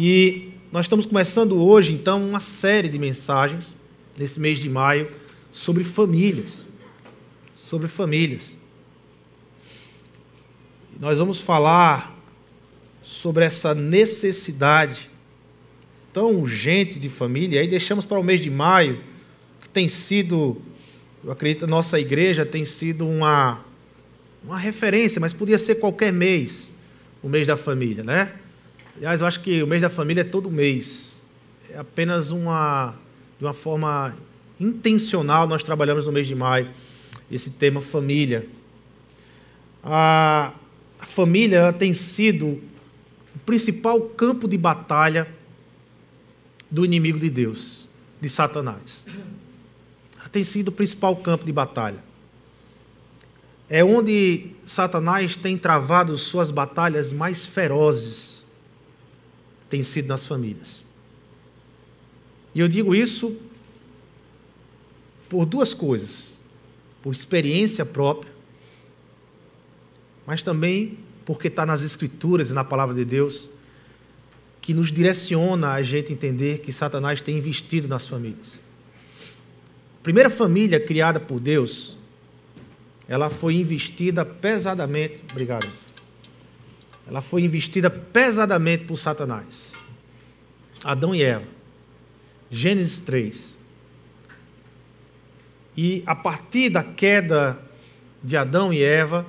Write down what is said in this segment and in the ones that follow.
E nós estamos começando hoje, então, uma série de mensagens, nesse mês de maio, sobre famílias. Sobre famílias. Nós vamos falar sobre essa necessidade tão urgente de família. E aí deixamos para o mês de maio, que tem sido, eu acredito, a nossa igreja tem sido uma, uma referência, mas podia ser qualquer mês, o mês da família, né? Aliás, eu acho que o mês da família é todo mês. É apenas uma, de uma forma intencional, nós trabalhamos no mês de maio esse tema família. A, a família tem sido o principal campo de batalha do inimigo de Deus, de Satanás. Ela tem sido o principal campo de batalha. É onde Satanás tem travado suas batalhas mais ferozes tem sido nas famílias. E eu digo isso por duas coisas: por experiência própria, mas também porque está nas Escrituras e na palavra de Deus, que nos direciona a gente entender que Satanás tem investido nas famílias. A primeira família criada por Deus, ela foi investida pesadamente. Obrigado ela foi investida pesadamente por Satanás. Adão e Eva. Gênesis 3. E a partir da queda de Adão e Eva,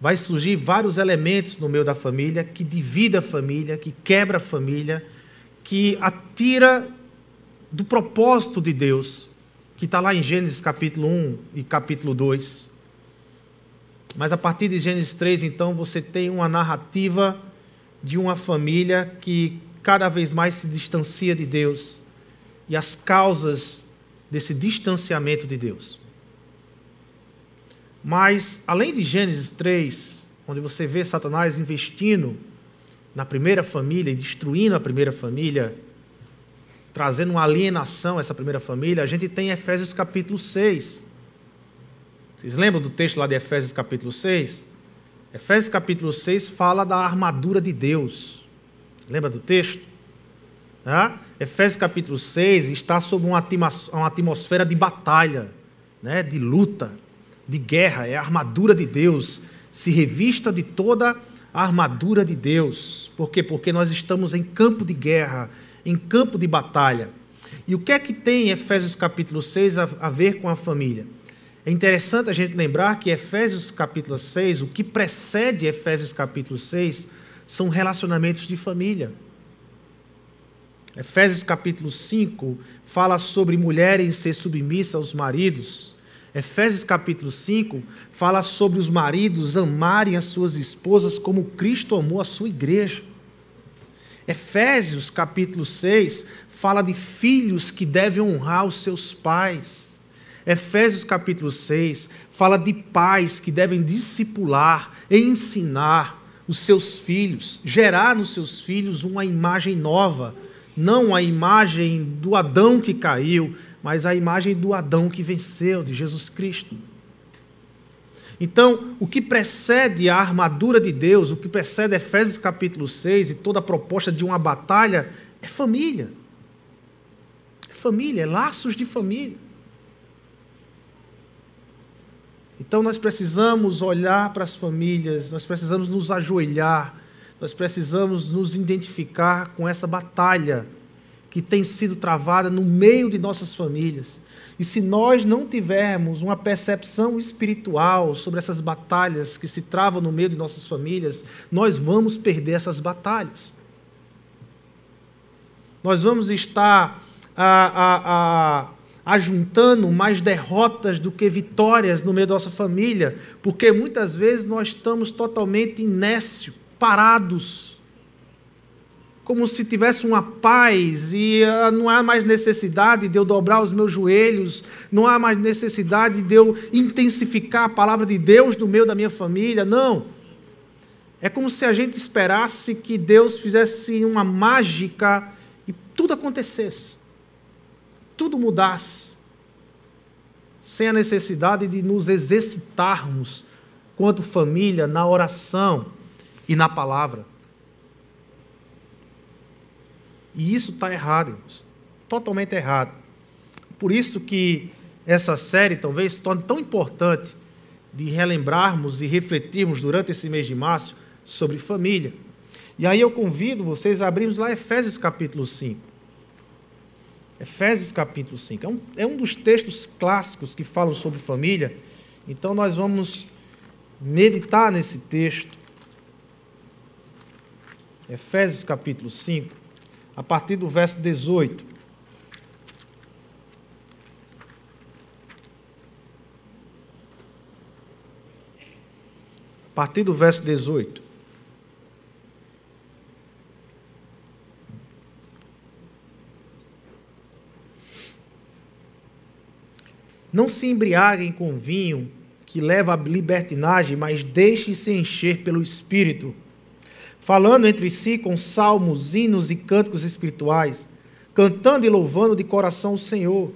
vai surgir vários elementos no meio da família que divide a família, que quebra a família, que atira do propósito de Deus, que está lá em Gênesis capítulo 1 e capítulo 2. Mas a partir de Gênesis 3, então, você tem uma narrativa de uma família que cada vez mais se distancia de Deus e as causas desse distanciamento de Deus. Mas, além de Gênesis 3, onde você vê Satanás investindo na primeira família e destruindo a primeira família, trazendo uma alienação a essa primeira família, a gente tem Efésios capítulo 6, vocês lembram do texto lá de Efésios capítulo 6? Efésios capítulo 6 fala da armadura de Deus. Lembra do texto? Efésios capítulo 6 está sob uma atmosfera de batalha, né? de luta, de guerra. É a armadura de Deus. Se revista de toda a armadura de Deus. Por quê? Porque nós estamos em campo de guerra, em campo de batalha. E o que é que tem Efésios capítulo 6 a, a ver com a família? É interessante a gente lembrar que Efésios capítulo 6, o que precede Efésios capítulo 6, são relacionamentos de família. Efésios capítulo 5 fala sobre mulheres ser submissas aos maridos. Efésios capítulo 5 fala sobre os maridos amarem as suas esposas como Cristo amou a sua igreja. Efésios capítulo 6 fala de filhos que devem honrar os seus pais. Efésios capítulo 6 fala de pais que devem discipular e ensinar os seus filhos, gerar nos seus filhos uma imagem nova, não a imagem do Adão que caiu, mas a imagem do Adão que venceu, de Jesus Cristo. Então, o que precede a armadura de Deus, o que precede Efésios capítulo 6 e toda a proposta de uma batalha é família. É família, é laços de família. Então nós precisamos olhar para as famílias, nós precisamos nos ajoelhar, nós precisamos nos identificar com essa batalha que tem sido travada no meio de nossas famílias. E se nós não tivermos uma percepção espiritual sobre essas batalhas que se travam no meio de nossas famílias, nós vamos perder essas batalhas. Nós vamos estar a, a, a ajuntando mais derrotas do que vitórias no meio da nossa família, porque muitas vezes nós estamos totalmente inércios, parados, como se tivesse uma paz e uh, não há mais necessidade de eu dobrar os meus joelhos, não há mais necessidade de eu intensificar a palavra de Deus no meio da minha família, não. É como se a gente esperasse que Deus fizesse uma mágica e tudo acontecesse tudo mudasse, sem a necessidade de nos exercitarmos quanto família na oração e na palavra. E isso está errado, irmãos. Totalmente errado. Por isso que essa série talvez se torne tão importante de relembrarmos e refletirmos durante esse mês de março sobre família. E aí eu convido vocês a abrirmos lá Efésios capítulo 5. Efésios capítulo 5. É um, é um dos textos clássicos que falam sobre família. Então nós vamos meditar nesse texto. Efésios capítulo 5, a partir do verso 18. A partir do verso 18. Não se embriaguem com vinho que leva à libertinagem, mas deixem-se encher pelo Espírito, falando entre si com salmos, hinos e cânticos espirituais, cantando e louvando de coração o Senhor,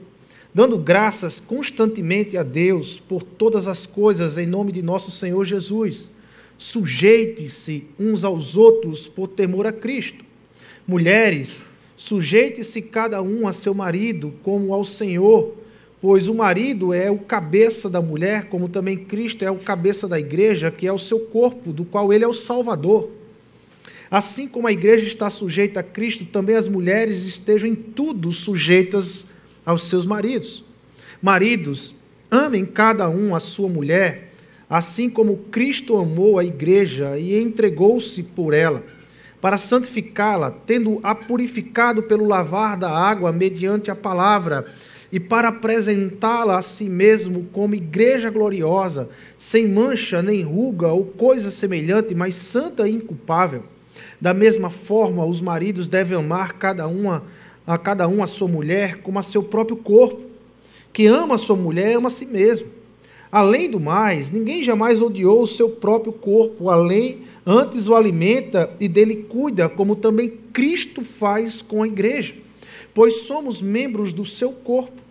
dando graças constantemente a Deus por todas as coisas em nome de nosso Senhor Jesus. Sujeite-se uns aos outros por temor a Cristo. Mulheres, sujeite-se cada um a seu marido como ao Senhor pois o marido é o cabeça da mulher, como também Cristo é o cabeça da igreja, que é o seu corpo, do qual ele é o Salvador. Assim como a igreja está sujeita a Cristo, também as mulheres estejam em tudo sujeitas aos seus maridos. Maridos, amem cada um a sua mulher, assim como Cristo amou a igreja e entregou-se por ela, para santificá-la, tendo-a purificado pelo lavar da água mediante a palavra e para apresentá-la a si mesmo como igreja gloriosa, sem mancha nem ruga ou coisa semelhante, mas santa e inculpável. Da mesma forma, os maridos devem amar cada uma a cada um a sua mulher como a seu próprio corpo. Quem ama a sua mulher ama a si mesmo. Além do mais, ninguém jamais odiou o seu próprio corpo, além antes o alimenta e dele cuida, como também Cristo faz com a igreja pois somos membros do seu corpo.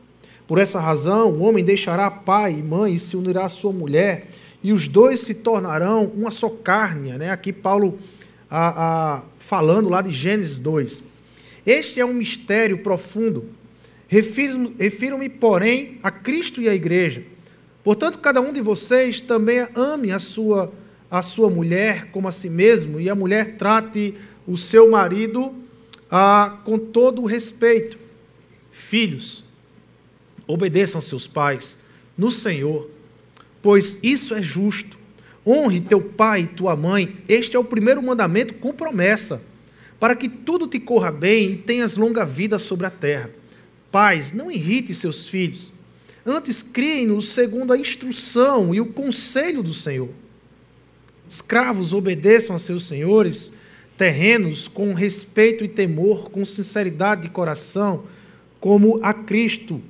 Por essa razão, o homem deixará pai e mãe e se unirá à sua mulher, e os dois se tornarão uma só carne. Né? Aqui, Paulo a, a, falando lá de Gênesis 2. Este é um mistério profundo. Refiro-me, porém, a Cristo e à igreja. Portanto, cada um de vocês também ame a sua, a sua mulher como a si mesmo, e a mulher trate o seu marido ah, com todo o respeito. Filhos, obedeçam seus pais no Senhor, pois isso é justo. Honre teu pai e tua mãe, este é o primeiro mandamento com promessa, para que tudo te corra bem e tenhas longa vida sobre a terra. Pais, não irrite seus filhos, antes criem-nos segundo a instrução e o conselho do Senhor. Escravos, obedeçam a seus senhores terrenos com respeito e temor, com sinceridade de coração, como a Cristo.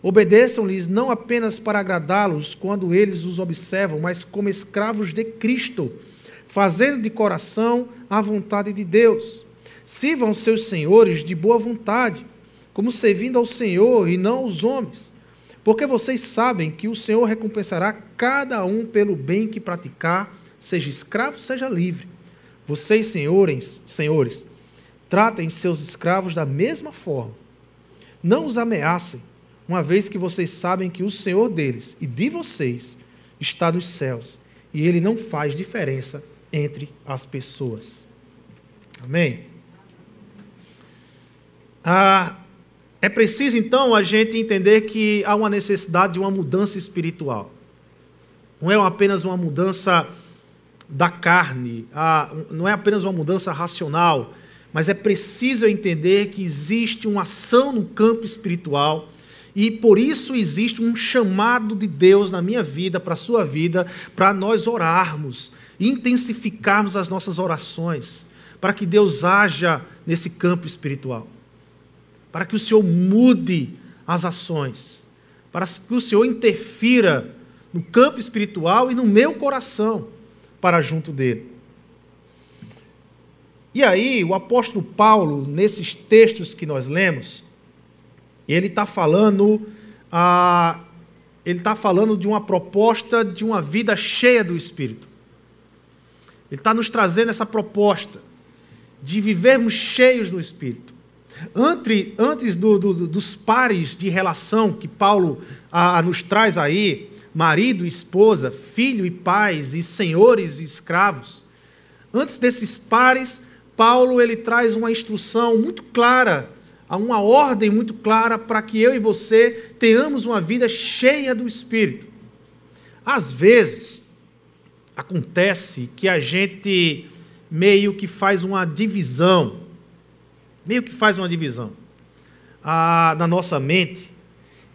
Obedeçam-lhes não apenas para agradá-los quando eles os observam, mas como escravos de Cristo, fazendo de coração a vontade de Deus. Sirvam seus senhores de boa vontade, como servindo ao Senhor e não aos homens, porque vocês sabem que o Senhor recompensará cada um pelo bem que praticar, seja escravo, seja livre. Vocês, senhores, senhores, tratem seus escravos da mesma forma. Não os ameacem, uma vez que vocês sabem que o Senhor deles e de vocês está nos céus e ele não faz diferença entre as pessoas. Amém? Ah, é preciso então a gente entender que há uma necessidade de uma mudança espiritual. Não é apenas uma mudança da carne, a, não é apenas uma mudança racional, mas é preciso entender que existe uma ação no campo espiritual e por isso existe um chamado de Deus na minha vida, para a sua vida, para nós orarmos, intensificarmos as nossas orações, para que Deus haja nesse campo espiritual, para que o Senhor mude as ações, para que o Senhor interfira no campo espiritual e no meu coração para junto dele. E aí, o apóstolo Paulo, nesses textos que nós lemos, ele está falando, ah, ele está falando de uma proposta de uma vida cheia do Espírito. Ele está nos trazendo essa proposta de vivermos cheios do Espírito. Antes, antes do, do, dos pares de relação que Paulo a, nos traz aí, marido esposa, filho e pais, e senhores e escravos, antes desses pares, Paulo ele traz uma instrução muito clara, uma ordem muito clara para que eu e você tenhamos uma vida cheia do Espírito. Às vezes, acontece que a gente meio que faz uma divisão, meio que faz uma divisão ah, na nossa mente,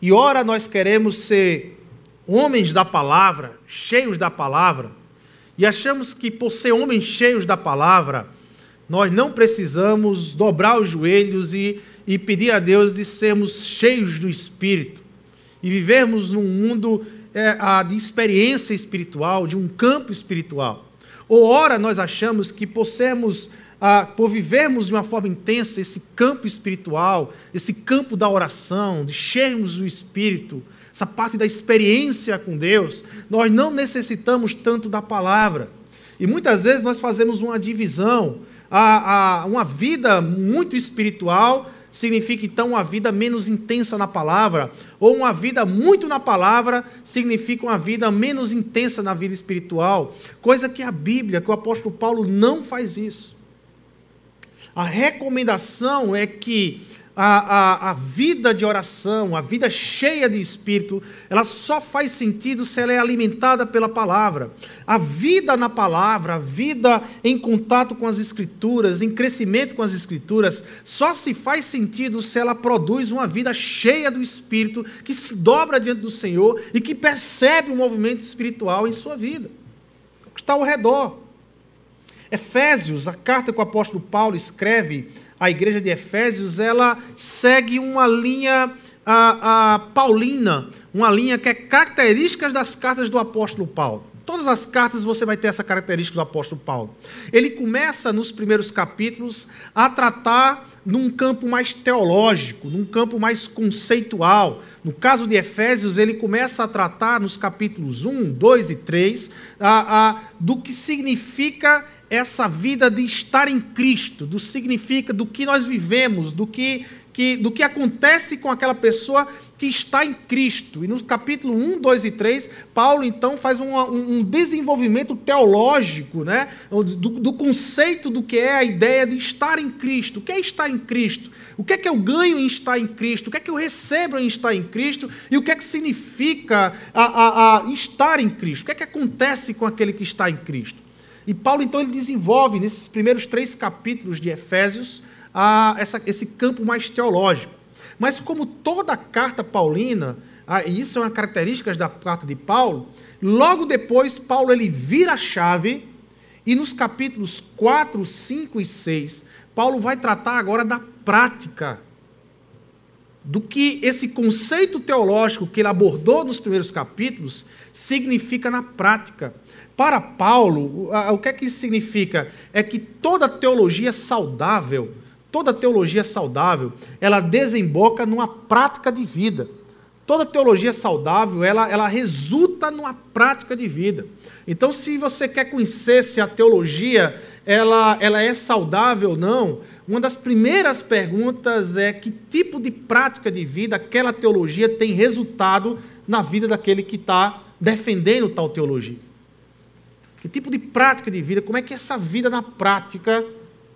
e ora nós queremos ser homens da palavra, cheios da palavra, e achamos que por ser homens cheios da palavra, nós não precisamos dobrar os joelhos e, e pedir a Deus de sermos cheios do Espírito e vivermos num mundo é, de experiência espiritual, de um campo espiritual. Ou ora nós achamos que por sermos, ah, por vivermos de uma forma intensa esse campo espiritual, esse campo da oração, de cheios do Espírito, essa parte da experiência com Deus, nós não necessitamos tanto da palavra. E muitas vezes nós fazemos uma divisão, a, a, uma vida muito espiritual significa então uma vida menos intensa na palavra, ou uma vida muito na palavra significa uma vida menos intensa na vida espiritual, coisa que a Bíblia, que o apóstolo Paulo não faz isso. A recomendação é que a, a, a vida de oração, a vida cheia de espírito, ela só faz sentido se ela é alimentada pela palavra. A vida na palavra, a vida em contato com as escrituras, em crescimento com as escrituras, só se faz sentido se ela produz uma vida cheia do espírito, que se dobra diante do Senhor e que percebe o movimento espiritual em sua vida. O que está ao redor. Efésios, a carta que o apóstolo Paulo escreve a igreja de Efésios, ela segue uma linha a, a, paulina, uma linha que é características das cartas do apóstolo Paulo. Todas as cartas você vai ter essa característica do apóstolo Paulo. Ele começa nos primeiros capítulos a tratar num campo mais teológico, num campo mais conceitual. No caso de Efésios, ele começa a tratar nos capítulos 1, 2 e 3 a, a, do que significa essa vida de estar em Cristo, do significa do que nós vivemos, do que, que, do que acontece com aquela pessoa que está em Cristo. E no capítulo 1, 2 e 3, Paulo então faz um, um desenvolvimento teológico né, do, do, conceito do que é a ideia de estar em Cristo. O que é estar em Cristo? O que é que eu ganho em estar em Cristo? O que é que eu recebo em estar em Cristo? E o que é que significa a, a, a estar em Cristo? O que é que acontece com aquele que está em Cristo? E Paulo, então, ele desenvolve nesses primeiros três capítulos de Efésios a, essa, esse campo mais teológico. Mas, como toda carta paulina, e isso é uma característica da carta de Paulo, logo depois, Paulo ele vira a chave e nos capítulos 4, 5 e 6, Paulo vai tratar agora da prática do que esse conceito teológico que ele abordou nos primeiros capítulos significa na prática. Para Paulo, o que é que isso significa? É que toda teologia saudável, toda teologia saudável, ela desemboca numa prática de vida. Toda teologia saudável, ela, ela resulta numa prática de vida. Então, se você quer conhecer se a teologia ela, ela é saudável ou não, uma das primeiras perguntas é que tipo de prática de vida aquela teologia tem resultado na vida daquele que está defendendo tal teologia. Que tipo de prática de vida? Como é que essa vida na prática,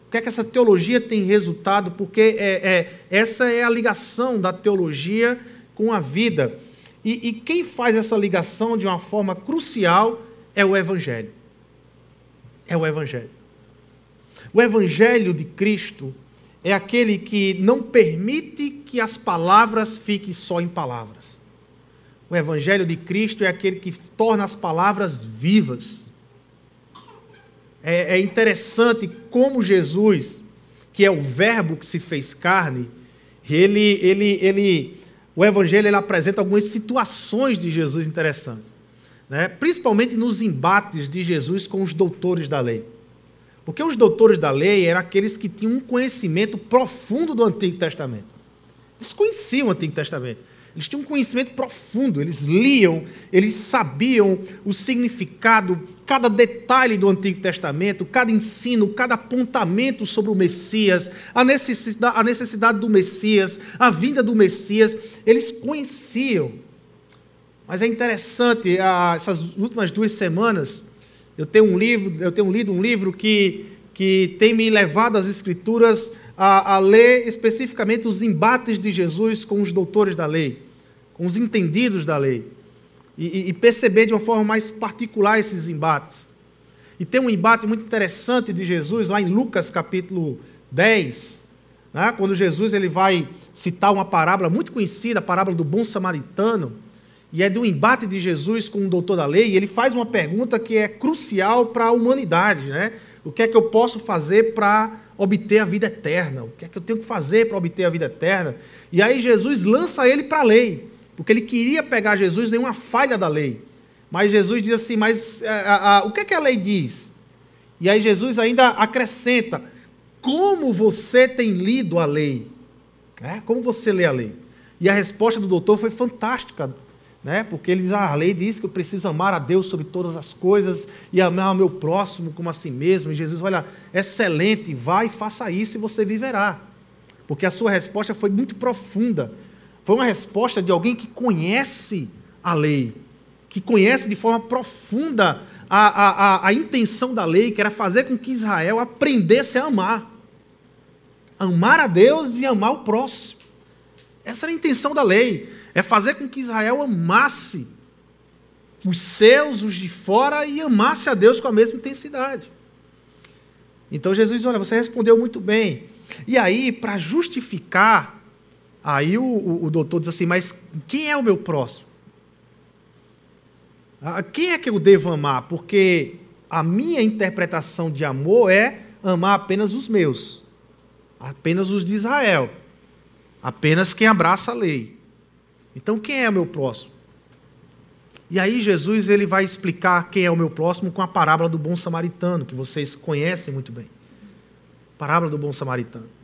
o que é que essa teologia tem resultado? Porque é, é essa é a ligação da teologia com a vida. E, e quem faz essa ligação de uma forma crucial é o Evangelho. É o Evangelho. O Evangelho de Cristo é aquele que não permite que as palavras fiquem só em palavras. O Evangelho de Cristo é aquele que torna as palavras vivas é, é interessante como Jesus, que é o Verbo que se fez carne, ele, ele, ele, o Evangelho ele apresenta algumas situações de Jesus interessantes, né? principalmente nos embates de Jesus com os doutores da lei. Porque os doutores da lei eram aqueles que tinham um conhecimento profundo do Antigo Testamento. Eles conheciam o Antigo Testamento. Eles tinham um conhecimento profundo, eles liam, eles sabiam o significado, cada detalhe do Antigo Testamento, cada ensino, cada apontamento sobre o Messias, a necessidade, a necessidade do Messias, a vinda do Messias, eles conheciam. Mas é interessante, essas últimas duas semanas, eu tenho um livro, eu tenho lido um livro que, que tem me levado às Escrituras a, a ler especificamente os embates de Jesus com os doutores da lei com os entendidos da lei, e, e, perceber de uma forma mais particular esses embates. E tem um embate muito interessante de Jesus lá em Lucas capítulo 10, né, quando Jesus ele vai citar uma parábola muito conhecida, a parábola do bom samaritano, e é do embate de Jesus com o doutor da lei, e ele faz uma pergunta que é crucial para a humanidade, né? O que é que eu posso fazer para obter a vida eterna? O que é que eu tenho que fazer para obter a vida eterna? E aí Jesus lança ele para a lei porque ele queria pegar Jesus em uma falha da lei. Mas Jesus diz assim: Mas é, a, a, o que, é que a lei diz? E aí Jesus ainda acrescenta: Como você tem lido a lei? É, como você lê a lei? E a resposta do doutor foi fantástica, né? porque ele diz: ah, A lei diz que eu preciso amar a Deus sobre todas as coisas e amar o meu próximo como a si mesmo. E Jesus, olha, excelente, vai e faça isso e você viverá. Porque a sua resposta foi muito profunda foi uma resposta de alguém que conhece a lei, que conhece de forma profunda a, a, a, a intenção da lei, que era fazer com que Israel aprendesse a amar. Amar a Deus e amar o próximo. Essa era a intenção da lei. É fazer com que Israel amasse os seus, os de fora, e amasse a Deus com a mesma intensidade. Então Jesus, olha, você respondeu muito bem. E aí, para justificar Aí o, o, o, doutor diz assim: Mas quem é o meu próximo? Ah, quem é que eu devo amar? Porque a minha interpretação de amor é amar apenas os meus, apenas os de Israel, apenas quem abraça a lei. Então quem é o meu próximo? E aí Jesus ele vai explicar quem é o meu próximo com a parábola do bom samaritano, que vocês conhecem muito bem. Parábola do bom samaritano.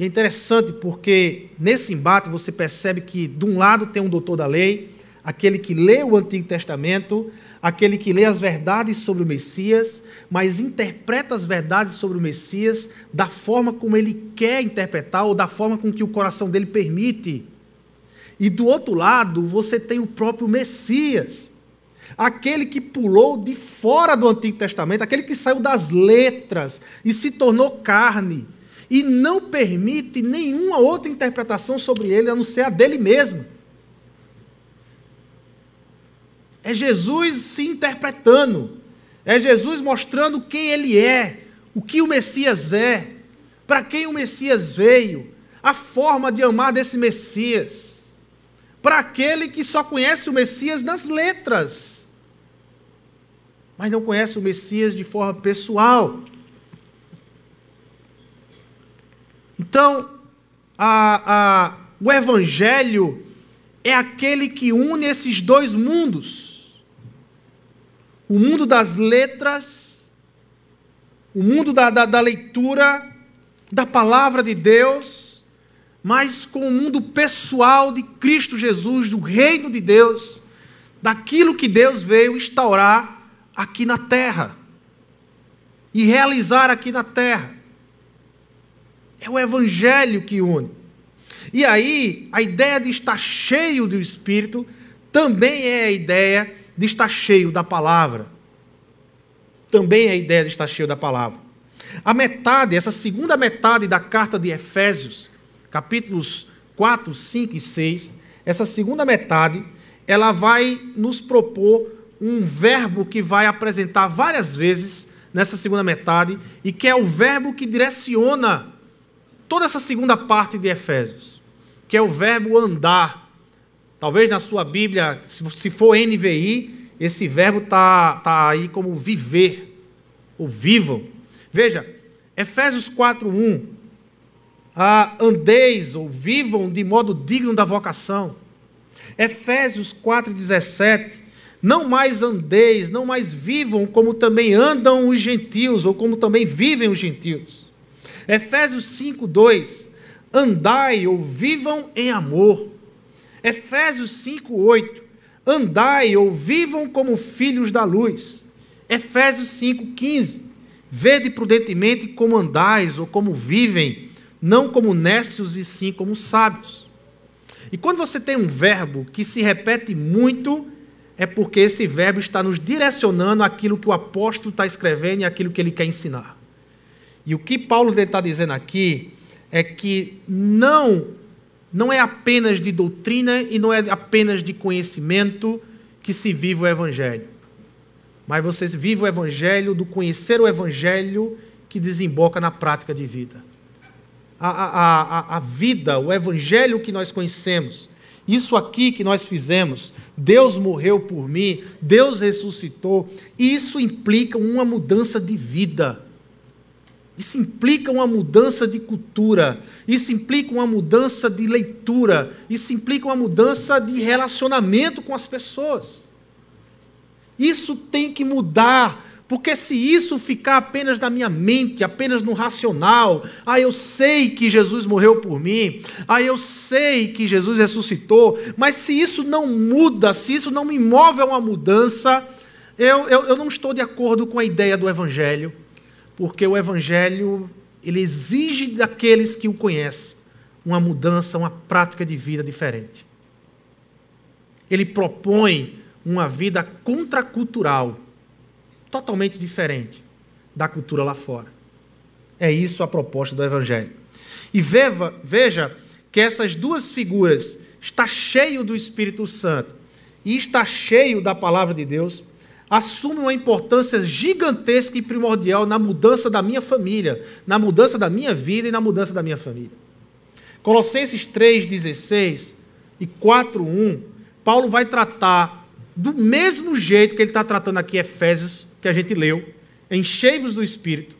E é interessante porque nesse embate você percebe que, de um lado, tem um doutor da lei, aquele que lê o Antigo Testamento, aquele que lê as verdades sobre o Messias, mas interpreta as verdades sobre o Messias da forma como ele quer interpretar ou da forma com que o coração dele permite. E do outro lado, você tem o próprio Messias, aquele que pulou de fora do Antigo Testamento, aquele que saiu das letras e se tornou carne e não permite nenhuma outra interpretação sobre ele a não ser a dele mesmo. É Jesus se interpretando, é Jesus mostrando quem ele é, o que o Messias é, para quem o Messias veio, a forma de amar desse Messias, para aquele que só conhece o Messias nas letras, mas não conhece o Messias de forma pessoal. Então, a, a, o Evangelho é aquele que une esses dois mundos: o mundo das letras, o mundo da, da, da leitura, da palavra de Deus, mas com o mundo pessoal de Cristo Jesus, do reino de Deus, daquilo que Deus veio instaurar aqui na terra e realizar aqui na terra. É o Evangelho que une. E aí, a ideia de estar cheio do Espírito também é a ideia de estar cheio da palavra. Também é a ideia de estar cheio da palavra. A metade, essa segunda metade da carta de Efésios, capítulos 4, 5 e 6, essa segunda metade, ela vai nos propor um verbo que vai apresentar várias vezes nessa segunda metade e que é o verbo que direciona toda essa segunda parte de Efésios, que é o verbo andar. Talvez na sua Bíblia, se for NVI, esse verbo está tá aí como viver, ou vivam. Veja, Efésios 4.1, ah, andeis ou vivam de modo digno da vocação. Efésios 4,17, não mais andeis, não mais vivam como também andam os gentios, ou como também vivem os gentios. Efésios 5, 2: Andai ou vivam em amor. Efésios 5, 8. Andai ou vivam como filhos da luz. Efésios 5, 15. Vede prudentemente como andais ou como vivem, não como nécios e sim como sábios. E quando você tem um verbo que se repete muito, é porque esse verbo está nos direcionando aquilo que o apóstolo está escrevendo e aquilo que ele quer ensinar. E o que Paulo está dizendo aqui é que não não é apenas de doutrina e não é apenas de conhecimento que se vive o Evangelho. Mas você vive o Evangelho do conhecer o Evangelho que desemboca na prática de vida. A, a, a, a vida, o Evangelho que nós conhecemos, isso aqui que nós fizemos, Deus morreu por mim, Deus ressuscitou, isso implica uma mudança de vida. Isso implica uma mudança de cultura, isso implica uma mudança de leitura, isso implica uma mudança de relacionamento com as pessoas. Isso tem que mudar, porque se isso ficar apenas na minha mente, apenas no racional, ah, eu sei que Jesus morreu por mim, ah, eu sei que Jesus ressuscitou, mas se isso não muda, se isso não me move a uma mudança, eu, eu, eu não estou de acordo com a ideia do Evangelho porque o evangelho ele exige daqueles que o conhecem uma mudança, uma prática de vida diferente. Ele propõe uma vida contracultural, totalmente diferente da cultura lá fora. É isso a proposta do evangelho. E veja, veja que essas duas figuras está cheio do Espírito Santo e está cheio da palavra de Deus assume uma importância gigantesca e primordial na mudança da minha família, na mudança da minha vida e na mudança da minha família. Colossenses 3,16 e 4,1, Paulo vai tratar do mesmo jeito que ele está tratando aqui Efésios, que a gente leu, enchei-vos do Espírito,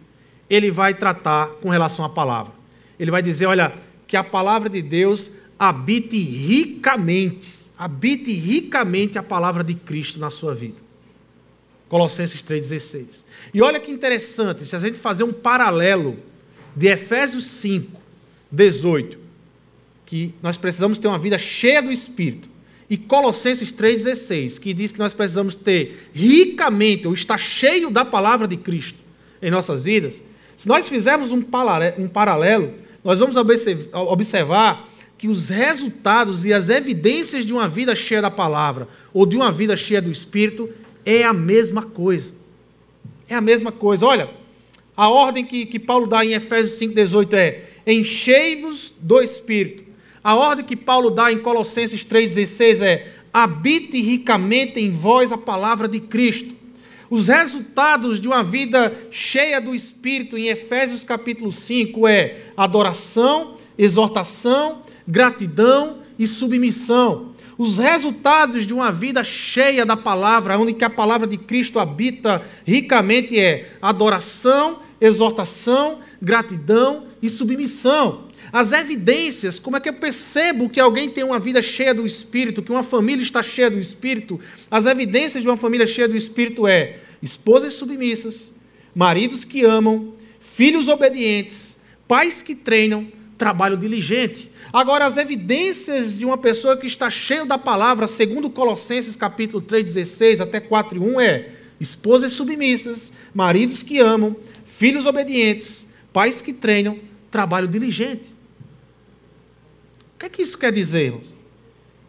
ele vai tratar com relação à palavra. Ele vai dizer, olha, que a palavra de Deus habite ricamente, habite ricamente a palavra de Cristo na sua vida. Colossenses 3,16. E olha que interessante, se a gente fazer um paralelo de Efésios 5, 18, que nós precisamos ter uma vida cheia do Espírito, e Colossenses 3,16, que diz que nós precisamos ter ricamente, ou estar cheio da palavra de Cristo em nossas vidas, se nós fizermos um paralelo, nós vamos observar que os resultados e as evidências de uma vida cheia da palavra, ou de uma vida cheia do Espírito, é a mesma coisa. É a mesma coisa. Olha, a ordem que, que Paulo dá em Efésios 5,18 é: enchei-vos do Espírito. A ordem que Paulo dá em Colossenses 3,16 é: habite ricamente em vós a palavra de Cristo. Os resultados de uma vida cheia do Espírito em Efésios capítulo 5 é adoração, exortação, gratidão e submissão. Os resultados de uma vida cheia da palavra, onde que a palavra de Cristo habita ricamente, é adoração, exortação, gratidão e submissão. As evidências, como é que eu percebo que alguém tem uma vida cheia do Espírito, que uma família está cheia do Espírito? As evidências de uma família cheia do Espírito é esposas submissas, maridos que amam, filhos obedientes, pais que treinam, trabalho diligente. Agora, as evidências de uma pessoa que está cheia da palavra, segundo Colossenses capítulo 3, 16 até 4, 1, é esposas submissas, maridos que amam, filhos obedientes, pais que treinam, trabalho diligente. O que é que isso quer dizer, irmãos?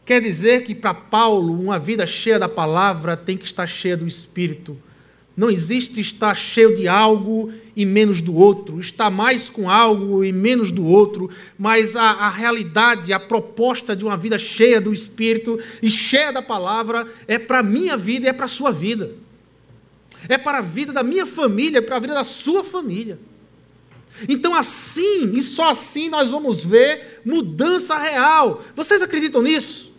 Quer dizer que para Paulo, uma vida cheia da palavra tem que estar cheia do Espírito não existe estar cheio de algo e menos do outro, estar mais com algo e menos do outro, mas a, a, realidade, a proposta de uma vida cheia do Espírito e cheia da palavra é para a minha vida e é para a sua vida. É para a vida da minha família, é para a vida da sua família. Então, assim, e só assim, nós vamos ver mudança real. Vocês acreditam nisso?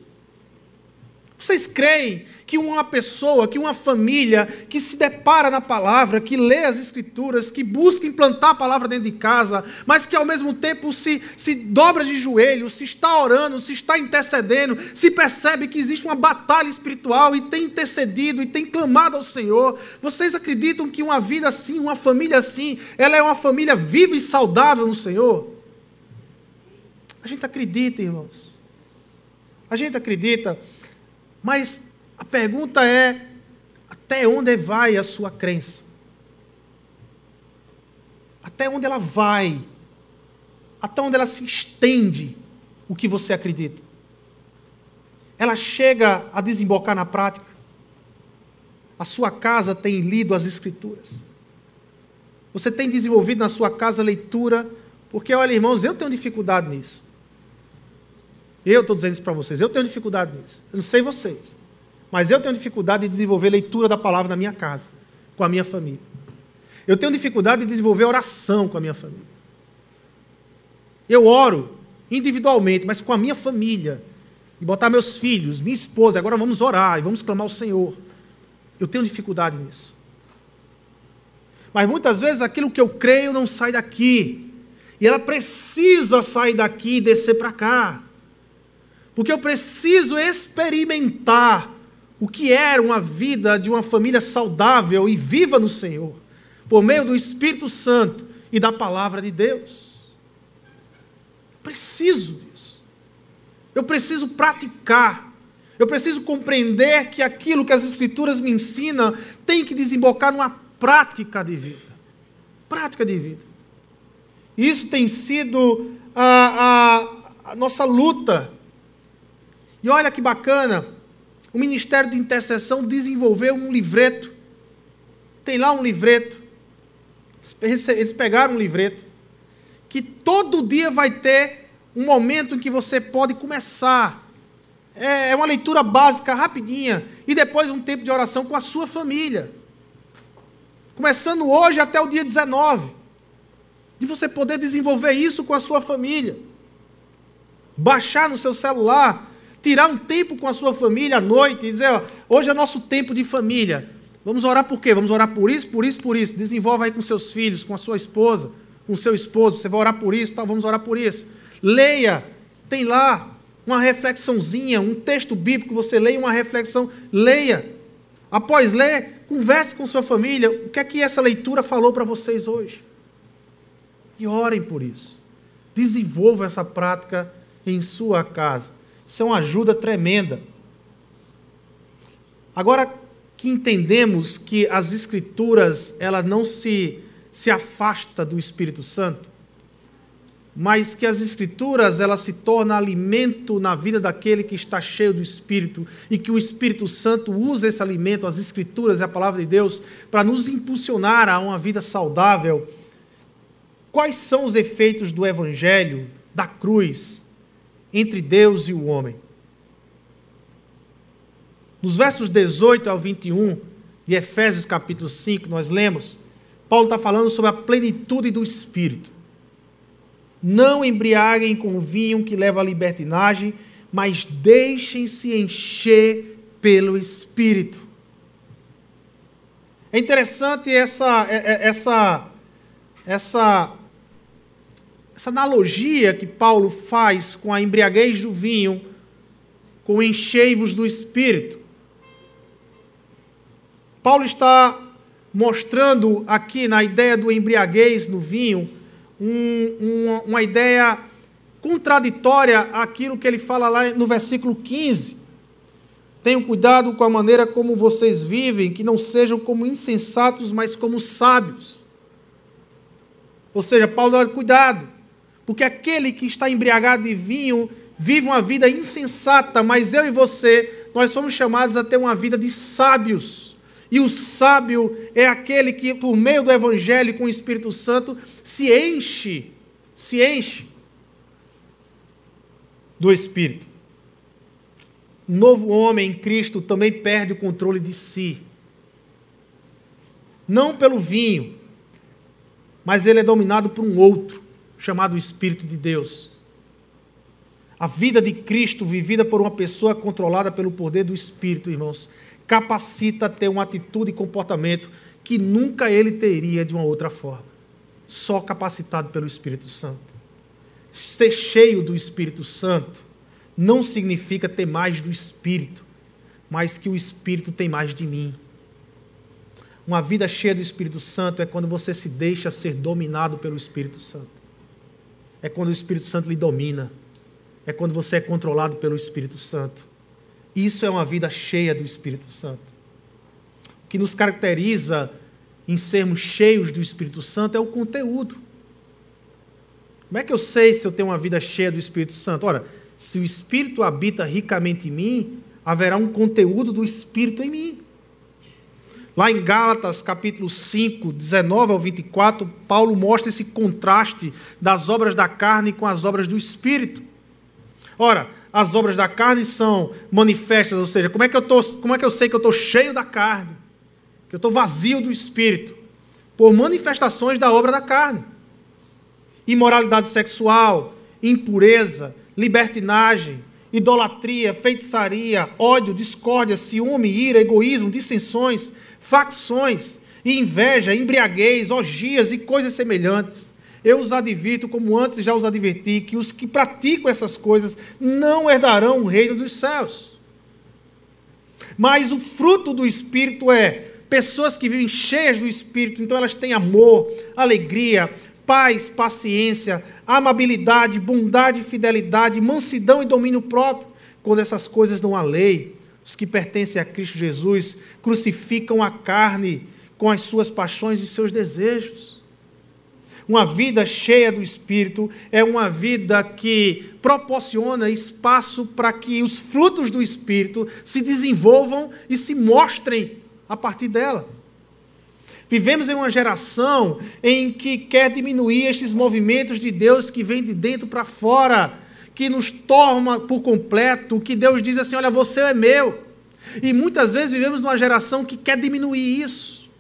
Vocês creem que uma pessoa, que uma família que se depara na palavra, que lê as escrituras, que busca implantar a palavra dentro de casa, mas que ao mesmo tempo se, se dobra de joelhos, se está orando, se está intercedendo, se percebe que existe uma batalha espiritual e tem intercedido e tem clamado ao Senhor. Vocês acreditam que uma vida assim, uma família assim, ela é uma família viva e saudável no Senhor? A gente acredita, irmãos. a gente acredita, mas a pergunta é: até onde vai a sua crença? Até onde ela vai? Até onde ela se estende o que você acredita? Ela chega a desembocar na prática? A sua casa tem lido as Escrituras? Você tem desenvolvido na sua casa leitura? Porque, olha, irmãos, eu tenho dificuldade nisso. Eu estou dizendo isso para vocês, eu tenho dificuldade nisso. Eu não sei vocês. Mas eu tenho dificuldade de desenvolver leitura da palavra na minha casa, com a minha família. Eu tenho dificuldade de desenvolver oração com a minha família. Eu oro individualmente, mas com a minha família. E botar meus filhos, minha esposa, agora vamos orar e vamos clamar ao Senhor. Eu tenho dificuldade nisso. Mas muitas vezes aquilo que eu creio não sai daqui. E ela precisa sair daqui e descer para cá. Porque eu preciso experimentar o que era uma vida de uma família saudável e viva no Senhor, por meio do Espírito Santo e da palavra de Deus. Preciso disso. Eu preciso praticar. Eu preciso compreender que aquilo que as Escrituras me ensinam tem que desembocar numa prática de vida. Prática de vida. Isso tem sido a, a, a nossa luta. E olha que bacana o Ministério de Intercessão desenvolveu um livreto. Tem lá um livreto. Eles pegaram um livreto. Que todo dia vai ter um momento em que você pode começar. É, é uma leitura básica, rapidinha. E depois um tempo de oração com a sua família. Começando hoje até o dia 19. De você poder desenvolver isso com a sua família. Baixar no seu celular tirar um tempo com a sua família à noite e dizer: ó, hoje é nosso tempo de família. Vamos orar por quê? Vamos orar por isso, por isso, por isso. Desenvolva aí com seus filhos, com a sua esposa, com seu esposo. Você vai orar por isso, tal, vamos orar por isso. Leia, tem lá uma reflexãozinha, um texto bíblico, você leia uma reflexão, leia. Após ler, converse com sua família. O que é que essa leitura falou para vocês hoje? E orem por isso. Desenvolva essa prática em sua casa. É uma ajuda tremenda. Agora que entendemos que as escrituras ela não se se afasta do Espírito Santo, mas que as escrituras ela se torna alimento na vida daquele que está cheio do Espírito e que o Espírito Santo usa esse alimento, as escrituras e a palavra de Deus para nos impulsionar a uma vida saudável. Quais são os efeitos do evangelho, da cruz, entre Deus e o homem. Nos versos 18 ao 21 de Efésios capítulo 5, nós lemos, Paulo está falando sobre a plenitude do Espírito. Não embriaguem com vinho que leva à libertinagem, mas deixem-se encher pelo Espírito. É interessante essa, é, é, essa, essa essa analogia que Paulo faz com a embriaguez do vinho, com o encheivos do espírito. Paulo está mostrando aqui na ideia do embriaguez no vinho um, uma, uma ideia contraditória àquilo que ele fala lá no versículo 15. Tenham cuidado com a maneira como vocês vivem, que não sejam como insensatos, mas como sábios. Ou seja, Paulo, cuidado. Porque aquele que está embriagado de vinho vive uma vida insensata, mas eu e você, nós somos chamados a ter uma vida de sábios. E o sábio é aquele que, por meio do Evangelho com o Espírito Santo, se enche, se enche do Espírito. O novo homem em Cristo também perde o controle de si. Não pelo vinho, mas ele é dominado por um outro chamado Espírito de Deus. A vida de Cristo, vivida por uma pessoa controlada pelo poder do Espírito, irmãos, capacita a ter uma atitude e comportamento que nunca ele teria de uma outra forma. Só capacitado pelo Espírito Santo. Ser cheio do Espírito Santo não significa ter mais do Espírito, mas que o Espírito tem mais de mim. Uma vida cheia do Espírito Santo é quando você se deixa ser dominado pelo Espírito Santo é quando o Espírito Santo lhe domina. é quando você é controlado pelo Espírito Santo. Isso é uma vida cheia do Espírito Santo. O que nos caracteriza em sermos cheios do Espírito Santo é o conteúdo. Como é que eu sei se eu tenho uma vida cheia do Espírito Santo? Ora, se o Espírito habita ricamente em mim, haverá um conteúdo do Espírito em mim. Lá em Gálatas, capítulo 5, 19 ao 24, Paulo mostra esse contraste das obras da carne com as obras do Espírito. Ora, as obras da carne são manifestas, ou seja, como é que eu, tô, como é que eu sei que eu estou cheio da carne? Que eu estou vazio do Espírito? Por manifestações da obra da carne. Imoralidade sexual, impureza, libertinagem, idolatria, feitiçaria, ódio, discórdia, ciúme, ira, egoísmo, dissensões, facções, e inveja, embriaguez, orgias e coisas semelhantes. Eu os advirto, como antes já os adverti, que os que praticam essas coisas não herdarão o reino dos céus. Mas o fruto do Espírito é pessoas que vivem cheias do Espírito, então elas têm amor, alegria, paz, paciência, amabilidade, bondade, fidelidade, mansidão e domínio próprio. Quando essas coisas não há lei, os que pertencem a Cristo Jesus crucificam a carne com as suas paixões e seus desejos. Uma vida cheia do Espírito é uma vida que proporciona espaço para que os frutos do Espírito se desenvolvam e se mostrem a partir dela. Vivemos em uma geração em que quer diminuir estes movimentos de Deus que vêm de dentro para fora, que nos torna por completo, que Deus diz assim: olha, você é meu. E muitas vezes vivemos numa geração que quer diminuir isso.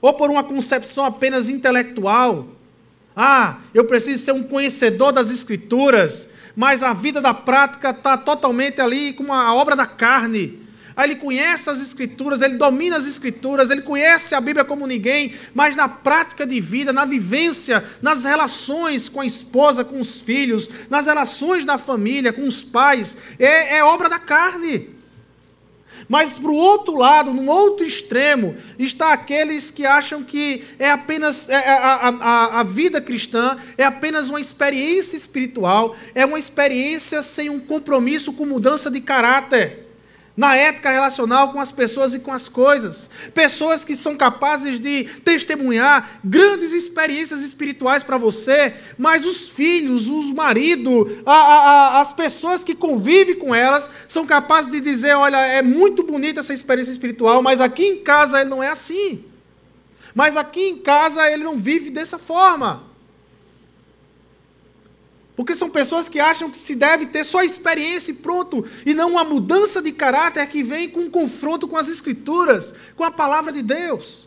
Ou por uma concepção apenas intelectual. Ah, eu preciso ser um conhecedor das Escrituras, mas a vida da prática está totalmente ali com a obra da carne. Aí ele conhece as Escrituras, ele domina as Escrituras, ele conhece a Bíblia como ninguém, mas na prática de vida, na vivência, nas relações com a esposa, com os filhos, nas relações na família, com os pais, é, é obra da carne. Mas para o outro lado, no outro extremo, está aqueles que acham que é apenas é, é a, a, a vida cristã é apenas uma experiência espiritual, é uma experiência sem um compromisso com mudança de caráter na ética relacional com as pessoas e com as coisas. Pessoas que são capazes de testemunhar grandes experiências espirituais para você, mas os filhos, os maridos, as pessoas que convivem com elas, são capazes de dizer: olha, é muito bonita essa experiência espiritual, mas aqui em casa ele não é assim. Mas aqui em casa ele não vive dessa forma. Porque são pessoas que acham que se deve ter só experiência e pronto, e não uma mudança de caráter que vem com um confronto com as Escrituras, com a palavra de Deus.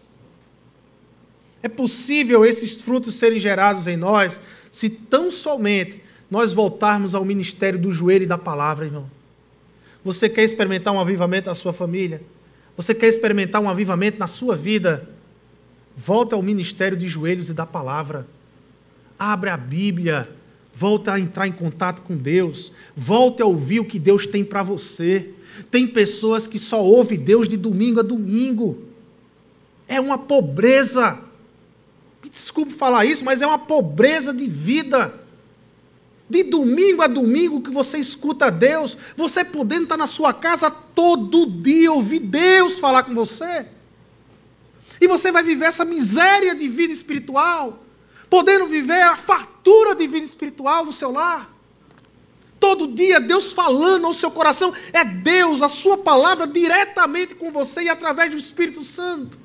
É possível esses frutos serem gerados em nós se tão somente nós voltarmos ao ministério do joelho e da palavra, irmão. Você quer experimentar um avivamento na sua família? Você quer experimentar um avivamento na sua vida? Volta ao ministério de joelhos e da palavra. Abre a Bíblia Volta a entrar em contato com Deus. Volte a ouvir o que Deus tem para você. Tem pessoas que só ouvem Deus de domingo a domingo. É uma pobreza. Me desculpe falar isso, mas é uma pobreza de vida. De domingo a domingo que você escuta Deus, você podendo estar na sua casa todo dia ouvir Deus falar com você. E você vai viver essa miséria de vida espiritual podendo viver a fartura de vida espiritual no seu lar. Todo dia Deus falando ao seu coração, é Deus, a sua palavra diretamente com você e através do Espírito Santo.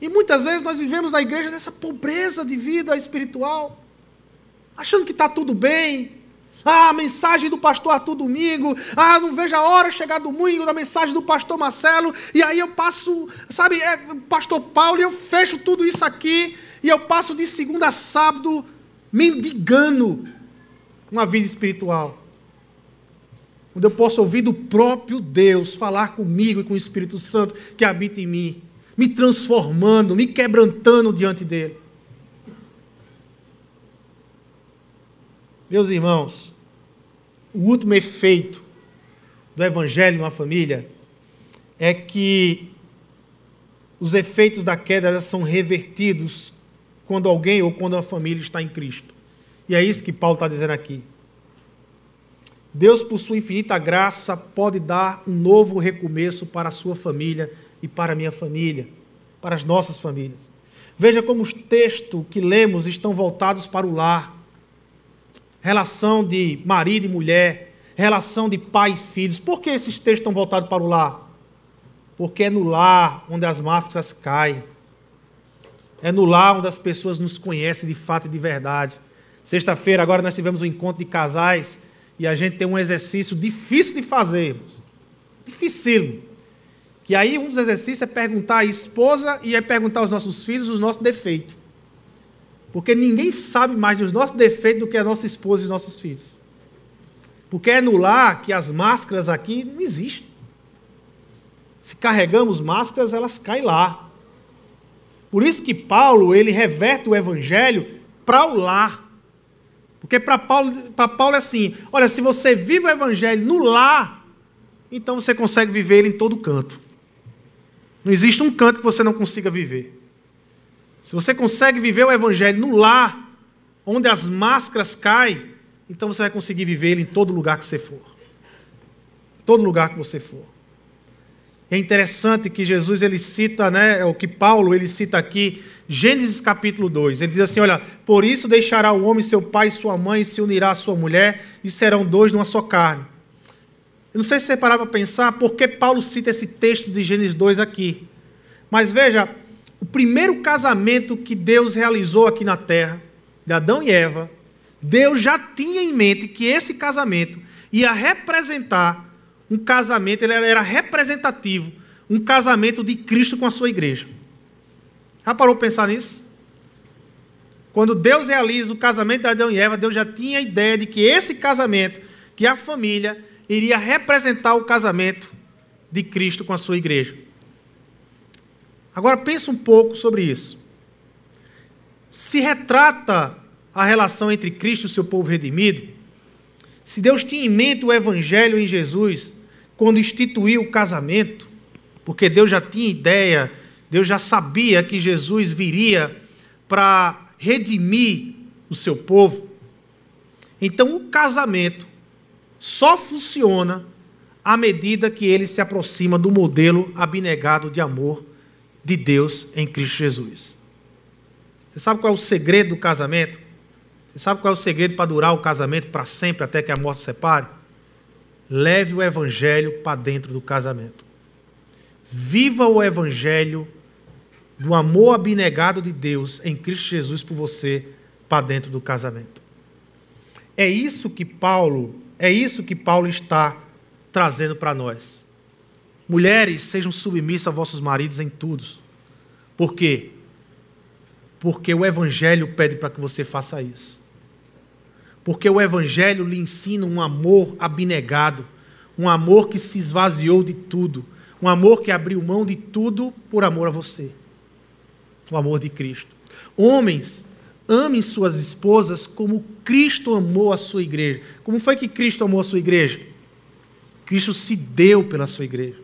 E muitas vezes nós vivemos na igreja nessa pobreza de vida espiritual, achando que está tudo bem. Ah, a mensagem do pastor Arthur domingo. Ah, não vejo a hora chegar domingo da mensagem do pastor Marcelo. E aí eu passo, sabe, é, pastor Paulo, e eu fecho tudo isso aqui. E eu passo de segunda a sábado mendigando uma vida espiritual. Onde eu posso ouvir do próprio Deus falar comigo e com o Espírito Santo que habita em mim, me transformando, me quebrantando diante dele. Meus irmãos, o último efeito do Evangelho na família é que os efeitos da queda são revertidos quando alguém ou quando a família está em Cristo. E é isso que Paulo está dizendo aqui. Deus, por sua infinita graça, pode dar um novo recomeço para a sua família e para a minha família, para as nossas famílias. Veja como os textos que lemos estão voltados para o lar. Relação de marido e mulher, relação de pai e filhos. Por que esses textos estão voltados para o lar? Porque é no lar onde as máscaras caem. É no lar onde as pessoas nos conhecem de fato e de verdade. Sexta-feira, agora nós tivemos um encontro de casais e a gente tem um exercício difícil de fazermos. Dificílimo. Que aí um dos exercícios é perguntar à esposa e é perguntar aos nossos filhos os nossos defeitos. Porque ninguém sabe mais dos nossos defeitos do que a nossa esposa e os nossos filhos. Porque é no lar que as máscaras aqui não existem. Se carregamos máscaras, elas caem lá. Por isso que Paulo, ele reverte o evangelho para o lar. Porque para Paulo, para Paulo é assim: olha, se você vive o evangelho no lar, então você consegue viver ele em todo canto. Não existe um canto que você não consiga viver. Se você consegue viver o evangelho no lar, onde as máscaras caem, então você vai conseguir viver ele em todo lugar que você for. Todo lugar que você for. É interessante que Jesus ele cita, né, o que Paulo ele cita aqui Gênesis capítulo 2, ele diz assim: Olha, por isso deixará o homem seu pai e sua mãe, e se unirá à sua mulher, e serão dois numa só carne. Eu não sei se você parar para pensar por que Paulo cita esse texto de Gênesis 2 aqui. Mas veja, o primeiro casamento que Deus realizou aqui na terra, de Adão e Eva, Deus já tinha em mente que esse casamento ia representar um casamento, ele era representativo, um casamento de Cristo com a sua igreja. Já parou para pensar nisso? Quando Deus realiza o casamento de Adão e Eva, Deus já tinha a ideia de que esse casamento, que a família, iria representar o casamento de Cristo com a sua igreja. Agora pense um pouco sobre isso. Se retrata a relação entre Cristo e o seu povo redimido, se Deus tinha em mente o evangelho em Jesus quando instituiu o casamento, porque Deus já tinha ideia Deus já sabia que Jesus viria para redimir o seu povo. Então, o casamento só funciona à medida que ele se aproxima do modelo abnegado de amor de Deus em Cristo Jesus. Você sabe qual é o segredo do casamento? Você sabe qual é o segredo para durar o casamento para sempre até que a morte separe? Leve o evangelho para dentro do casamento. Viva o evangelho do amor abnegado de Deus em Cristo Jesus por você para dentro do casamento. É isso que Paulo, é isso que Paulo está trazendo para nós. Mulheres, sejam submissas a vossos maridos em tudo. Por quê? Porque o evangelho pede para que você faça isso. Porque o evangelho lhe ensina um amor abnegado, um amor que se esvaziou de tudo, um amor que abriu mão de tudo por amor a você o amor de Cristo. Homens, amem suas esposas como Cristo amou a sua igreja. Como foi que Cristo amou a sua igreja? Cristo se deu pela sua igreja.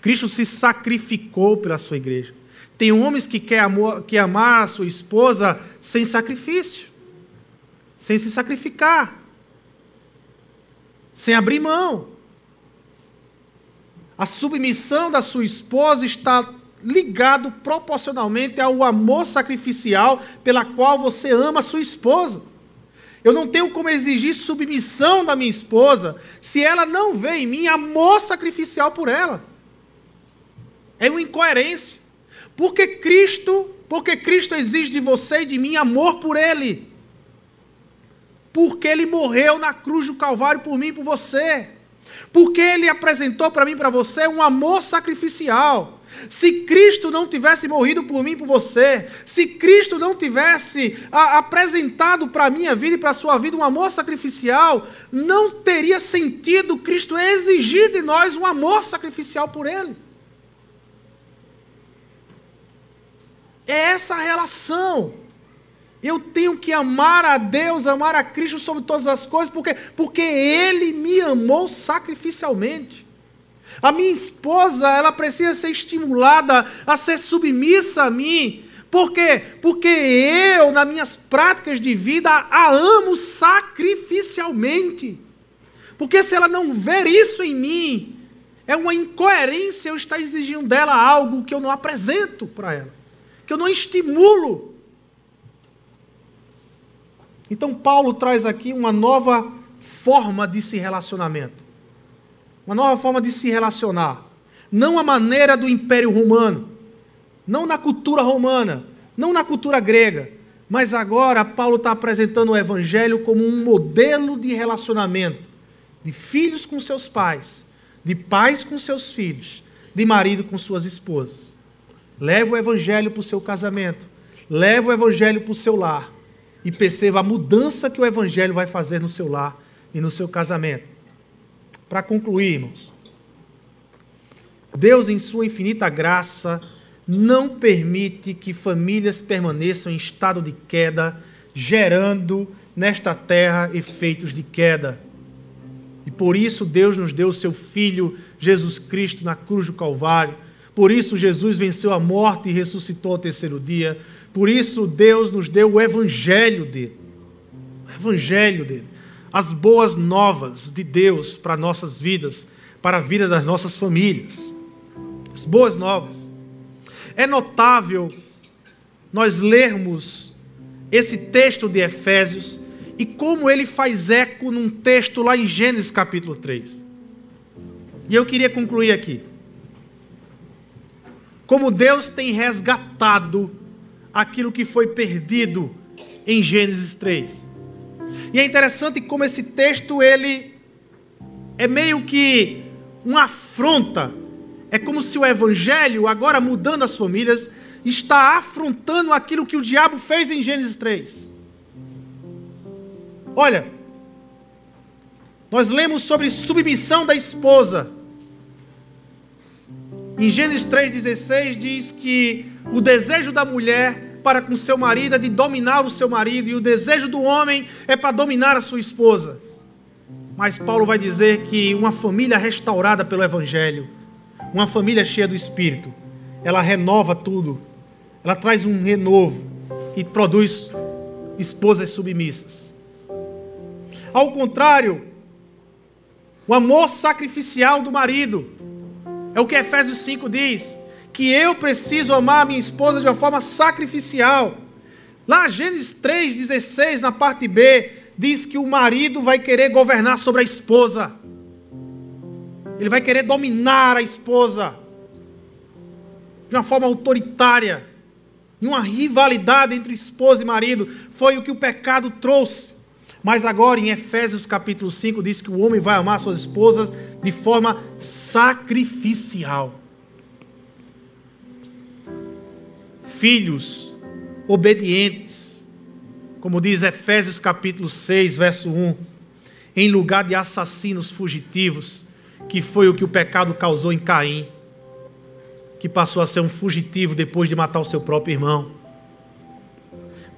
Cristo se sacrificou pela sua igreja. Tem homens que querem amar a sua esposa sem sacrifício, sem se sacrificar, sem abrir mão. A submissão da sua esposa está ligado proporcionalmente ao amor sacrificial pela qual você ama a sua esposa. Eu não tenho como exigir submissão da minha esposa se ela não vê em mim amor sacrificial por ela. É uma incoerência. Porque Cristo, porque Cristo exige de você e de mim amor por ele. Porque ele morreu na cruz do Calvário por mim e por você. Porque ele apresentou para mim e para você um amor sacrificial. Se Cristo não tivesse morrido por mim e por você, se Cristo não tivesse a, apresentado para a minha vida e para a sua vida um amor sacrificial, não teria sentido Cristo exigir de nós um amor sacrificial por Ele. É essa relação. Eu tenho que amar a Deus, amar a Cristo sobre todas as coisas, porque, porque Ele me amou sacrificialmente. A minha esposa, ela precisa ser estimulada a ser submissa a mim, Por quê? Porque eu, nas minhas práticas de vida, a amo sacrificialmente. Porque se ela não ver isso em mim, é uma incoerência eu estar exigindo dela algo que eu não apresento para ela, que eu não estimulo. Então, Paulo traz aqui uma nova forma de se relacionamento, uma nova forma de se relacionar. Não a maneira do Império Romano, não na cultura romana, não na cultura grega, mas agora Paulo está apresentando o Evangelho como um modelo de relacionamento de filhos com seus pais, de pais com seus filhos, de marido com suas esposas. Leva o Evangelho para o seu casamento, leva o Evangelho para o seu lar e perceba a mudança que o Evangelho vai fazer no seu lar e no seu casamento. Para concluir, irmãos, Deus, em Sua infinita graça, não permite que famílias permaneçam em estado de queda, gerando nesta terra efeitos de queda. E por isso Deus nos deu o seu Filho Jesus Cristo na cruz do Calvário. Por isso Jesus venceu a morte e ressuscitou ao terceiro dia. Por isso Deus nos deu o Evangelho dele. O Evangelho dele. As boas novas de Deus para nossas vidas, para a vida das nossas famílias. As boas novas. É notável nós lermos esse texto de Efésios e como ele faz eco num texto lá em Gênesis capítulo 3. E eu queria concluir aqui. Como Deus tem resgatado aquilo que foi perdido em Gênesis 3. E é interessante como esse texto ele é meio que uma afronta é como se o evangelho, agora mudando as famílias, está afrontando aquilo que o diabo fez em Gênesis 3. Olha, nós lemos sobre submissão da esposa. Em Gênesis 3,16 diz que o desejo da mulher para com seu marido é de dominar o seu marido, e o desejo do homem é para dominar a sua esposa. Mas Paulo vai dizer que uma família restaurada pelo Evangelho uma família cheia do Espírito, ela renova tudo, ela traz um renovo e produz esposas submissas. Ao contrário, o amor sacrificial do marido, é o que Efésios 5 diz, que eu preciso amar a minha esposa de uma forma sacrificial. Lá, Gênesis 3,16, na parte B, diz que o marido vai querer governar sobre a esposa. Ele vai querer dominar a esposa de uma forma autoritária. E uma rivalidade entre esposa e marido foi o que o pecado trouxe. Mas agora em Efésios capítulo 5 diz que o homem vai amar suas esposas de forma sacrificial. Filhos obedientes, como diz Efésios capítulo 6, verso 1, em lugar de assassinos fugitivos, que foi o que o pecado causou em Caim, que passou a ser um fugitivo depois de matar o seu próprio irmão.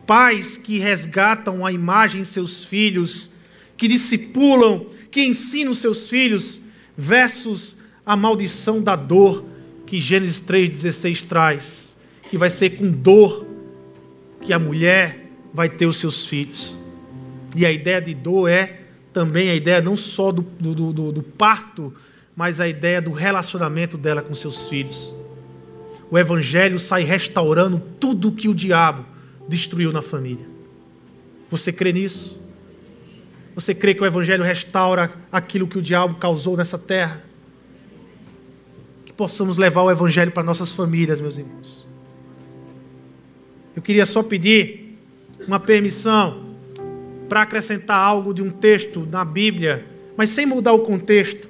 Pais que resgatam a imagem em seus filhos, que discipulam, que ensinam seus filhos, versus a maldição da dor que Gênesis 3,16 traz, que vai ser com dor que a mulher vai ter os seus filhos. E a ideia de dor é também a ideia não só do, do, do, do parto, mas a ideia do relacionamento dela com seus filhos. O Evangelho sai restaurando tudo que o diabo destruiu na família. Você crê nisso? Você crê que o Evangelho restaura aquilo que o diabo causou nessa terra? Que possamos levar o Evangelho para nossas famílias, meus irmãos. Eu queria só pedir uma permissão para acrescentar algo de um texto na Bíblia, mas sem mudar o contexto,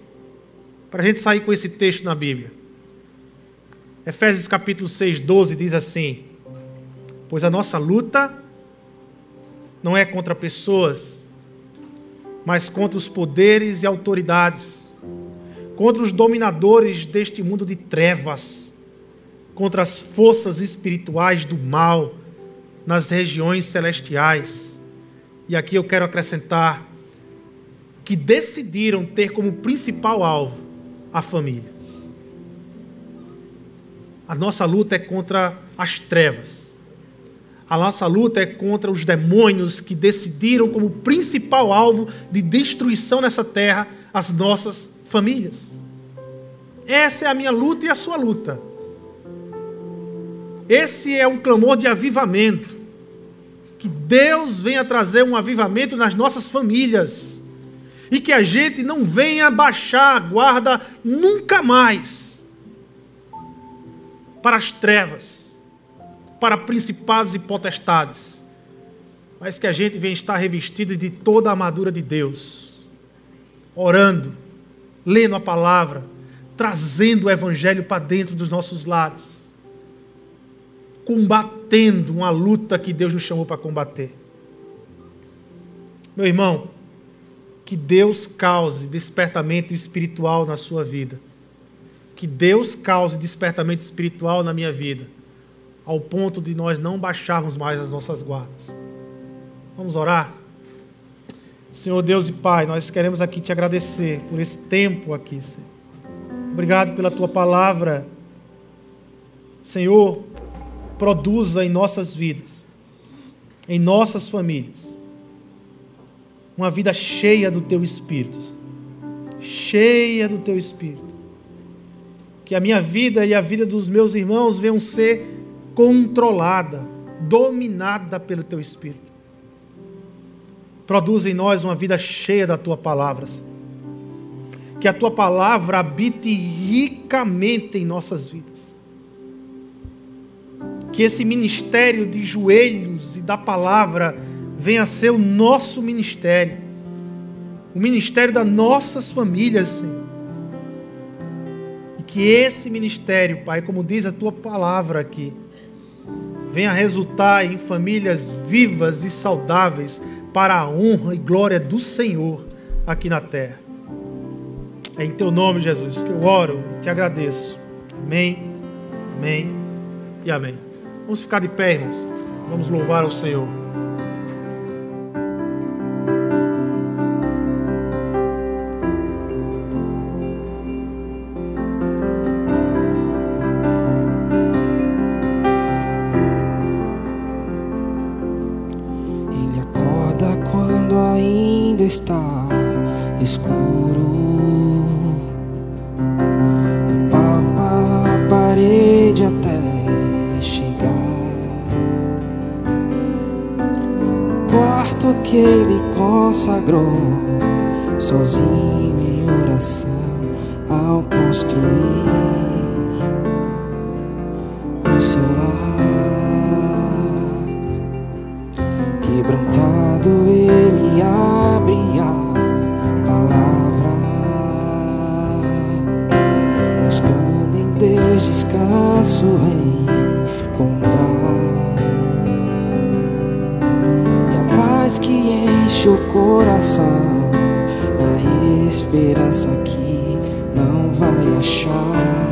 para a gente sair com esse texto na Bíblia. Efésios capítulo 6, 12 diz assim: Pois a nossa luta não é contra pessoas, mas contra os poderes e autoridades, contra os dominadores deste mundo de trevas, contra as forças espirituais do mal nas regiões celestiais. E aqui eu quero acrescentar que decidiram ter como principal alvo a família. A nossa luta é contra as trevas. A nossa luta é contra os demônios que decidiram como principal alvo de destruição nessa terra as nossas famílias. Essa é a minha luta e a sua luta. Esse é um clamor de avivamento. Que Deus venha trazer um avivamento nas nossas famílias. E que a gente não venha baixar a guarda nunca mais para as trevas, para principados e potestades. Mas que a gente venha estar revestido de toda a armadura de Deus, orando, lendo a palavra, trazendo o Evangelho para dentro dos nossos lares combatendo uma luta que Deus nos chamou para combater. Meu irmão, que Deus cause despertamento espiritual na sua vida. Que Deus cause despertamento espiritual na minha vida, ao ponto de nós não baixarmos mais as nossas guardas. Vamos orar? Senhor Deus e Pai, nós queremos aqui te agradecer por esse tempo aqui, Senhor. Obrigado pela tua palavra. Senhor, produza em nossas vidas, em nossas famílias, uma vida cheia do Teu Espírito, cheia do Teu Espírito. Que a minha vida e a vida dos meus irmãos venham ser controlada, dominada pelo Teu Espírito. Produza em nós uma vida cheia da Tua palavra. Que a Tua palavra habite ricamente em nossas vidas que esse ministério de joelhos e da palavra venha a ser o nosso ministério, o ministério das nossas famílias, Senhor. E que esse ministério, Pai, como diz a tua palavra aqui, venha resultar em famílias vivas e saudáveis para a honra e glória do Senhor aqui na terra. É em teu nome, Jesus, que eu oro e te agradeço. Amém, amém e amém. Vamos ficar de pé, irmãos. Vamos louvar ao Senhor. Vai achar